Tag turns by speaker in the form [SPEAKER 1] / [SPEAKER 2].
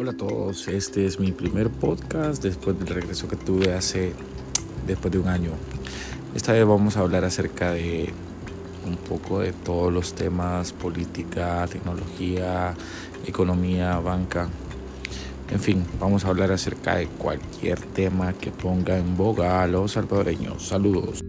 [SPEAKER 1] Hola a todos, este es mi primer podcast después del regreso que tuve hace después de un año. Esta vez vamos a hablar acerca de un poco de todos los temas política, tecnología, economía, banca. En fin, vamos a hablar acerca de cualquier tema que ponga en boga a los salvadoreños. Saludos.